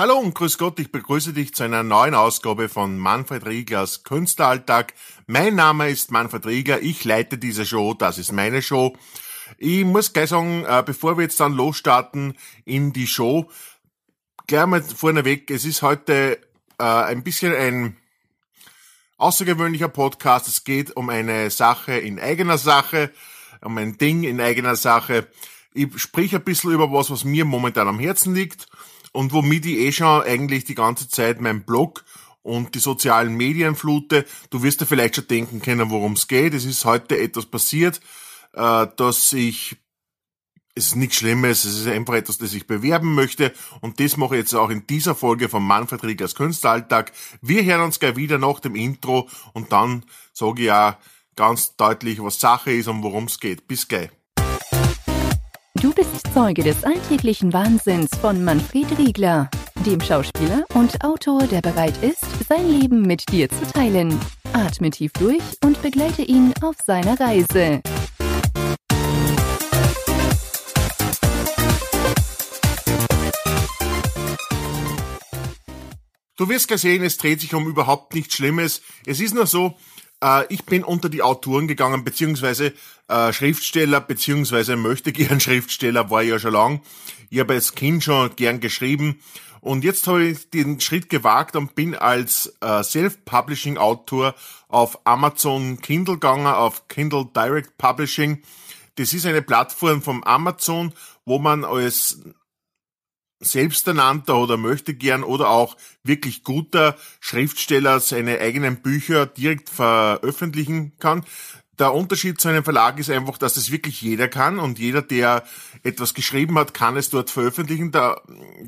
Hallo und grüß Gott, ich begrüße dich zu einer neuen Ausgabe von Manfred Rieglers Künstleralltag. Mein Name ist Manfred Riegler, ich leite diese Show, das ist meine Show. Ich muss gleich sagen, äh, bevor wir jetzt dann losstarten in die Show, gleich mal vorneweg, es ist heute äh, ein bisschen ein außergewöhnlicher Podcast. Es geht um eine Sache in eigener Sache, um ein Ding in eigener Sache. Ich sprich ein bisschen über was, was mir momentan am Herzen liegt und womit ich eh schon eigentlich die ganze Zeit meinen Blog und die sozialen Medien flute. Du wirst dir vielleicht schon denken können, worum es geht. Es ist heute etwas passiert, äh, dass ich es ist nichts Schlimmes, es ist einfach etwas, das ich bewerben möchte und das mache ich jetzt auch in dieser Folge von Manfred Riegers Künstleralltag. Wir hören uns gleich wieder nach dem Intro und dann sage ich ja ganz deutlich, was Sache ist und worum es geht. Bis gleich. Du bist Zeuge des alltäglichen Wahnsinns von Manfred Riegler, dem Schauspieler und Autor, der bereit ist, sein Leben mit dir zu teilen. Atme tief durch und begleite ihn auf seiner Reise. Du wirst gesehen, es dreht sich um überhaupt nichts Schlimmes. Es ist nur so, äh, ich bin unter die Autoren gegangen, beziehungsweise äh, Schriftsteller, beziehungsweise möchte gern Schriftsteller, war ich ja schon lang. Ich habe als Kind schon gern geschrieben. Und jetzt habe ich den Schritt gewagt und bin als äh, Self-Publishing-Autor auf Amazon Kindle gegangen, auf Kindle Direct Publishing. Das ist eine Plattform vom Amazon, wo man als selbsternannter oder möchte gern oder auch wirklich guter Schriftsteller seine eigenen Bücher direkt veröffentlichen kann. Der Unterschied zu einem Verlag ist einfach, dass es wirklich jeder kann und jeder, der etwas geschrieben hat, kann es dort veröffentlichen. Der,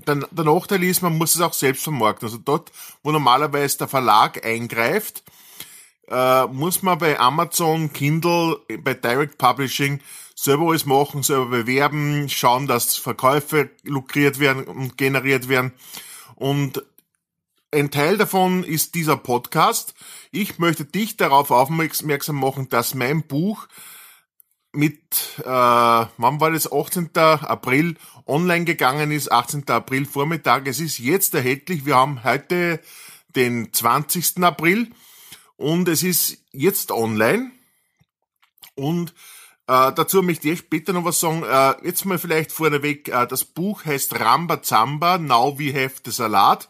der, der Nachteil ist, man muss es auch selbst vermarkten. Also dort, wo normalerweise der Verlag eingreift, äh, muss man bei Amazon, Kindle, bei Direct Publishing selber alles machen, selber bewerben, schauen, dass Verkäufe lukriert werden und generiert werden. Und ein Teil davon ist dieser Podcast. Ich möchte dich darauf aufmerksam machen, dass mein Buch mit, äh, wann war das, 18. April online gegangen ist, 18. April Vormittag. Es ist jetzt erhältlich. Wir haben heute den 20. April und es ist jetzt online. Und äh, dazu möchte ich später noch was sagen. Äh, jetzt mal vielleicht vorneweg, äh, das Buch heißt Ramba Zamba, Now We Have the Salat.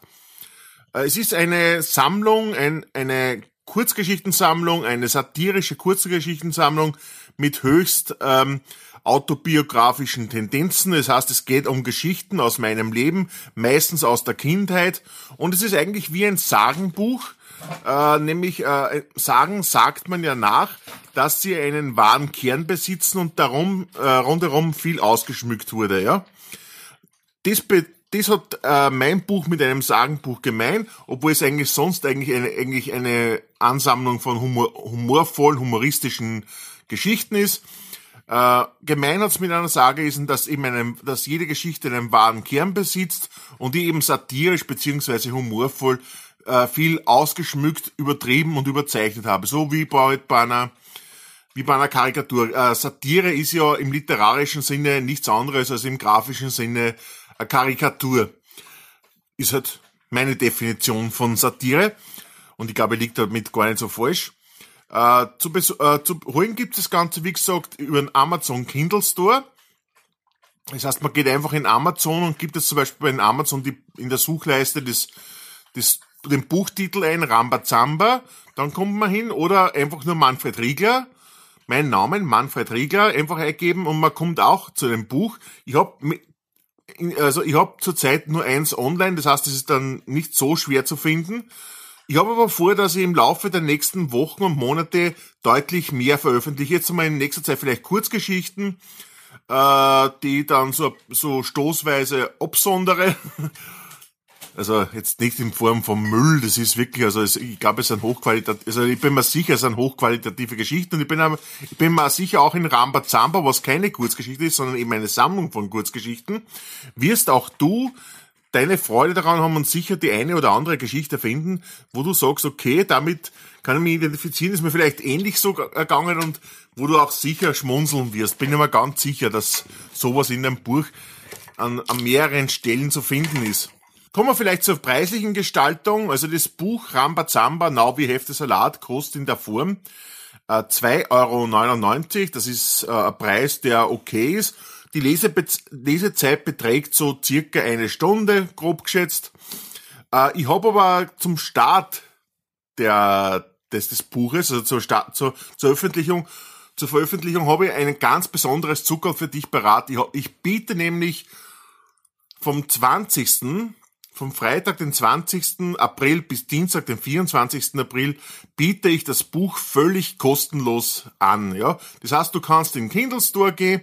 Äh, es ist eine Sammlung, ein, eine Kurzgeschichtensammlung, eine satirische Kurzgeschichtensammlung mit höchst ähm, autobiografischen Tendenzen. Das heißt, es geht um Geschichten aus meinem Leben, meistens aus der Kindheit. Und es ist eigentlich wie ein Sagenbuch, äh, nämlich äh, Sagen sagt man ja nach, dass sie einen wahren Kern besitzen und darum äh, rundherum viel ausgeschmückt wurde. Ja, das, das hat äh, mein Buch mit einem Sagenbuch gemein, obwohl es eigentlich sonst eigentlich eine, eigentlich eine Ansammlung von humor, humorvollen, humoristischen Geschichten ist. Äh, gemein hat's mit einer Sage ist, dass eben einem, dass jede Geschichte einen wahren Kern besitzt und die eben satirisch beziehungsweise humorvoll äh, viel ausgeschmückt, übertrieben und überzeichnet habe. So wie bei, bei einer wie bei einer Karikatur. Äh, Satire ist ja im literarischen Sinne nichts anderes als im grafischen Sinne eine Karikatur. Ist halt meine Definition von Satire. Und ich glaube, liegt damit gar nicht so falsch. Äh, zu, äh, zu holen gibt es das Ganze, wie gesagt, über den Amazon Kindle Store. Das heißt, man geht einfach in Amazon und gibt es zum Beispiel in Amazon die, in der Suchleiste das, das, den Buchtitel ein, Rambazamba, dann kommt man hin, oder einfach nur Manfred Riegler, meinen Namen, Manfred Riegler, einfach eingeben und man kommt auch zu dem Buch. Ich habe also ich habe zurzeit nur eins online, das heißt, es ist dann nicht so schwer zu finden. Ich habe aber vor, dass ich im Laufe der nächsten Wochen und Monate deutlich mehr veröffentliche. Jetzt einmal in nächster Zeit vielleicht Kurzgeschichten, äh, die dann so, so stoßweise absondere also jetzt nicht in Form von Müll, das ist wirklich, also es, ich glaube, es sind hochqualitativ, also ich bin mir sicher, es sind hochqualitative Geschichten und ich bin, ich bin mir sicher auch in Rambazamba, was keine Kurzgeschichte ist, sondern eben eine Sammlung von Kurzgeschichten, wirst auch du deine Freude daran haben und sicher die eine oder andere Geschichte finden, wo du sagst, okay, damit kann ich mich identifizieren, ist mir vielleicht ähnlich so ergangen und wo du auch sicher schmunzeln wirst. Bin ich mir ganz sicher, dass sowas in deinem Buch an, an mehreren Stellen zu finden ist. Kommen wir vielleicht zur preislichen Gestaltung. Also das Buch Rambazamba, Now wie Hefte Salat, kostet in der Form äh, 2,99 Euro. Das ist äh, ein Preis, der okay ist. Die Lesebe Lesezeit beträgt so circa eine Stunde, grob geschätzt. Äh, ich habe aber zum Start der, des, des Buches, also zur, Start, zur, zur Veröffentlichung, zur Veröffentlichung habe ich ein ganz besonderes Zucker für dich parat. Ich, ich biete nämlich vom 20 vom Freitag, den 20. April bis Dienstag, den 24. April, biete ich das Buch völlig kostenlos an. Ja, Das heißt, du kannst in den Kindle Store gehen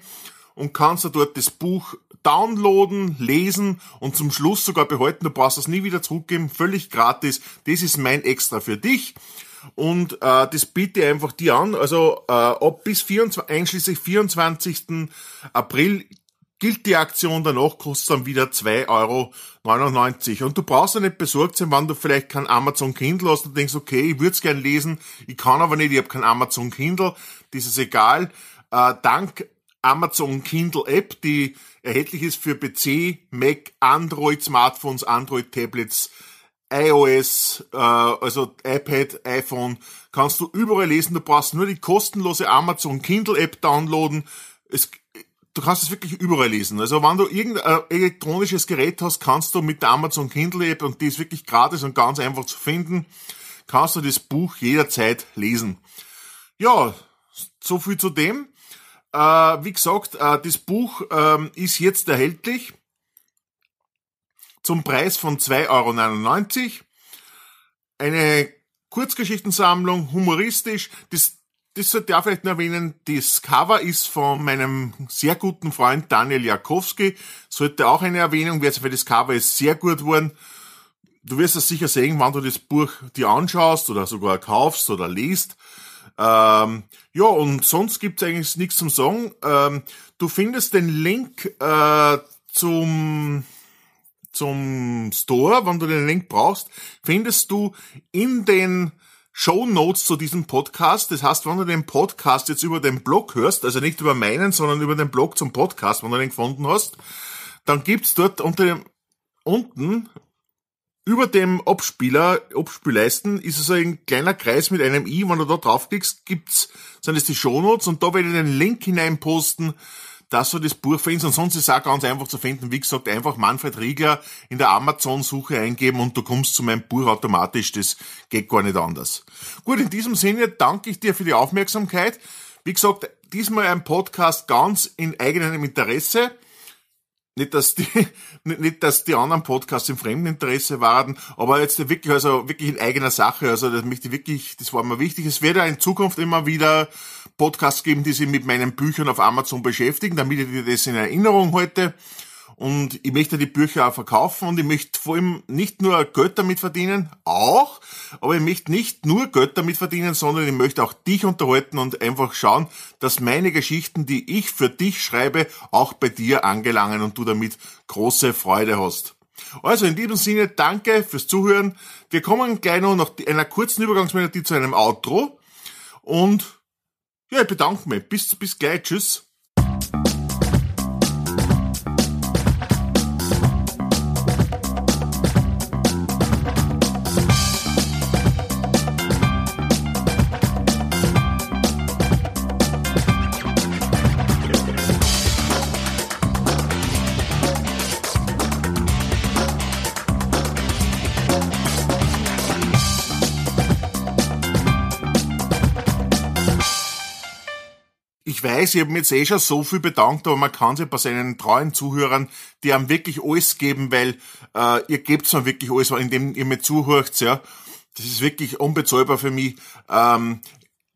und kannst dort das Buch downloaden, lesen und zum Schluss sogar behalten. Du brauchst es nie wieder zurückgeben, völlig gratis. Das ist mein Extra für dich. Und äh, das biete ich einfach dir an. Also äh, ab bis 24, einschließlich 24. April gilt die Aktion, danach kostet dann wieder 2,99 Euro. Und du brauchst ja nicht besorgt sein, wenn du vielleicht kein Amazon Kindle hast und denkst, okay, ich würde es gern lesen, ich kann aber nicht, ich habe kein Amazon Kindle, das ist egal. Äh, dank Amazon Kindle App, die erhältlich ist für PC, Mac, Android Smartphones, Android Tablets, iOS, äh, also iPad, iPhone, kannst du überall lesen. Du brauchst nur die kostenlose Amazon Kindle App downloaden. Es, du kannst es wirklich überall lesen. Also wenn du irgendein elektronisches Gerät hast, kannst du mit der Amazon Kindle App, und die ist wirklich gratis und ganz einfach zu finden, kannst du das Buch jederzeit lesen. Ja, so viel zu dem. Äh, wie gesagt, äh, das Buch äh, ist jetzt erhältlich zum Preis von 2,99 Euro. Eine Kurzgeschichtensammlung, humoristisch. Das das sollte ich auch vielleicht noch erwähnen, das Cover ist von meinem sehr guten Freund Daniel Jakowski. Sollte auch eine Erwähnung werden, weil das Cover ist sehr gut geworden. Du wirst es sicher sehen, wenn du das Buch dir anschaust oder sogar kaufst oder liest. Ähm, ja, und sonst gibt's eigentlich nichts zum Sagen. Ähm, du findest den Link äh, zum zum Store, wenn du den Link brauchst, findest du in den Show Notes zu diesem Podcast. Das heißt, wenn du den Podcast jetzt über den Blog hörst, also nicht über meinen, sondern über den Blog zum Podcast, wenn du den gefunden hast, dann gibt's dort unter dem, unten über dem Abspieler, Abspielleisten ist so ein kleiner Kreis mit einem i. Wenn du da draufklickst, gibt's, sind es die Show Notes und da werde ich den Link hineinposten dass du das Buch findest. Und sonst ist es auch ganz einfach zu finden. Wie gesagt, einfach Manfred Riegler in der Amazon-Suche eingeben und du kommst zu meinem Buch automatisch. Das geht gar nicht anders. Gut, in diesem Sinne danke ich dir für die Aufmerksamkeit. Wie gesagt, diesmal ein Podcast ganz in eigenem Interesse. Nicht, dass die, nicht, dass die anderen Podcasts im Fremdeninteresse waren, aber jetzt wirklich, also wirklich in eigener Sache. Also, das möchte ich wirklich, das war mir wichtig. Es wird ja in Zukunft immer wieder Podcasts geben, die sich mit meinen Büchern auf Amazon beschäftigen, damit ich dir das in Erinnerung halte. Und ich möchte die Bücher auch verkaufen und ich möchte vor allem nicht nur Geld damit verdienen, auch, aber ich möchte nicht nur Geld damit verdienen, sondern ich möchte auch dich unterhalten und einfach schauen, dass meine Geschichten, die ich für dich schreibe, auch bei dir angelangen und du damit große Freude hast. Also in diesem Sinne, danke fürs Zuhören. Wir kommen gleich noch nach einer kurzen Übergangsmelodie zu einem Outro und ja, ich bedanke mich. Bis, bis gleich. Tschüss. Weiß, ich habe mir jetzt eh schon so viel bedankt, aber man kann sich bei seinen treuen Zuhörern, die haben wirklich alles geben, weil äh, ihr gebt mir wirklich alles, indem ihr mir zuhört, ja. Das ist wirklich unbezahlbar für mich. Ähm,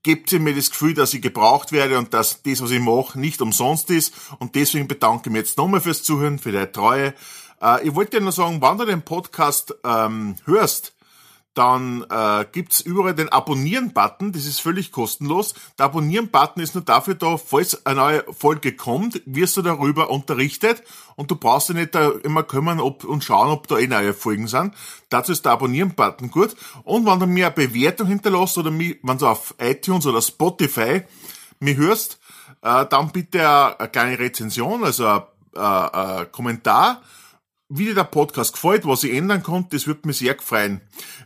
gebt ihr mir das Gefühl, dass ich gebraucht werde und dass das, was ich mache, nicht umsonst ist. Und deswegen bedanke ich mich jetzt nochmal fürs Zuhören, für deine Treue. Äh, ich wollte dir nur sagen, wann du den Podcast ähm, hörst, dann äh, gibt's überall den Abonnieren-Button, das ist völlig kostenlos. Der Abonnieren-Button ist nur dafür da, falls eine neue Folge kommt, wirst du darüber unterrichtet und du brauchst dich nicht da immer kümmern ob, und schauen, ob da eh neue Folgen sind. Dazu ist der Abonnieren-Button gut. Und wenn du mir eine Bewertung hinterlässt oder mich, wenn du auf iTunes oder Spotify mich hörst, äh, dann bitte eine, eine kleine Rezension, also ein, ein, ein Kommentar wie dir der Podcast gefällt, was ich ändern konnte, das würde mich sehr freuen.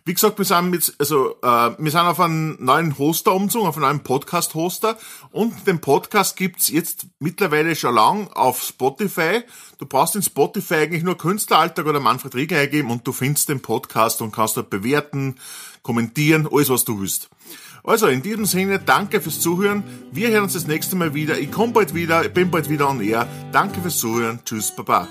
Wie gesagt, wir sind jetzt, also, äh, wir sind auf einen neuen Hoster umgezogen, auf einen neuen Podcast-Hoster und den Podcast gibt's jetzt mittlerweile schon lang auf Spotify. Du brauchst in Spotify eigentlich nur Künstleralltag oder Manfred Rieger eingeben und du findest den Podcast und kannst dort bewerten, kommentieren, alles was du willst. Also in diesem Sinne, danke fürs Zuhören. Wir hören uns das nächste Mal wieder. Ich komme bald wieder, ich bin bald wieder on air. Danke fürs Zuhören. Tschüss, Baba.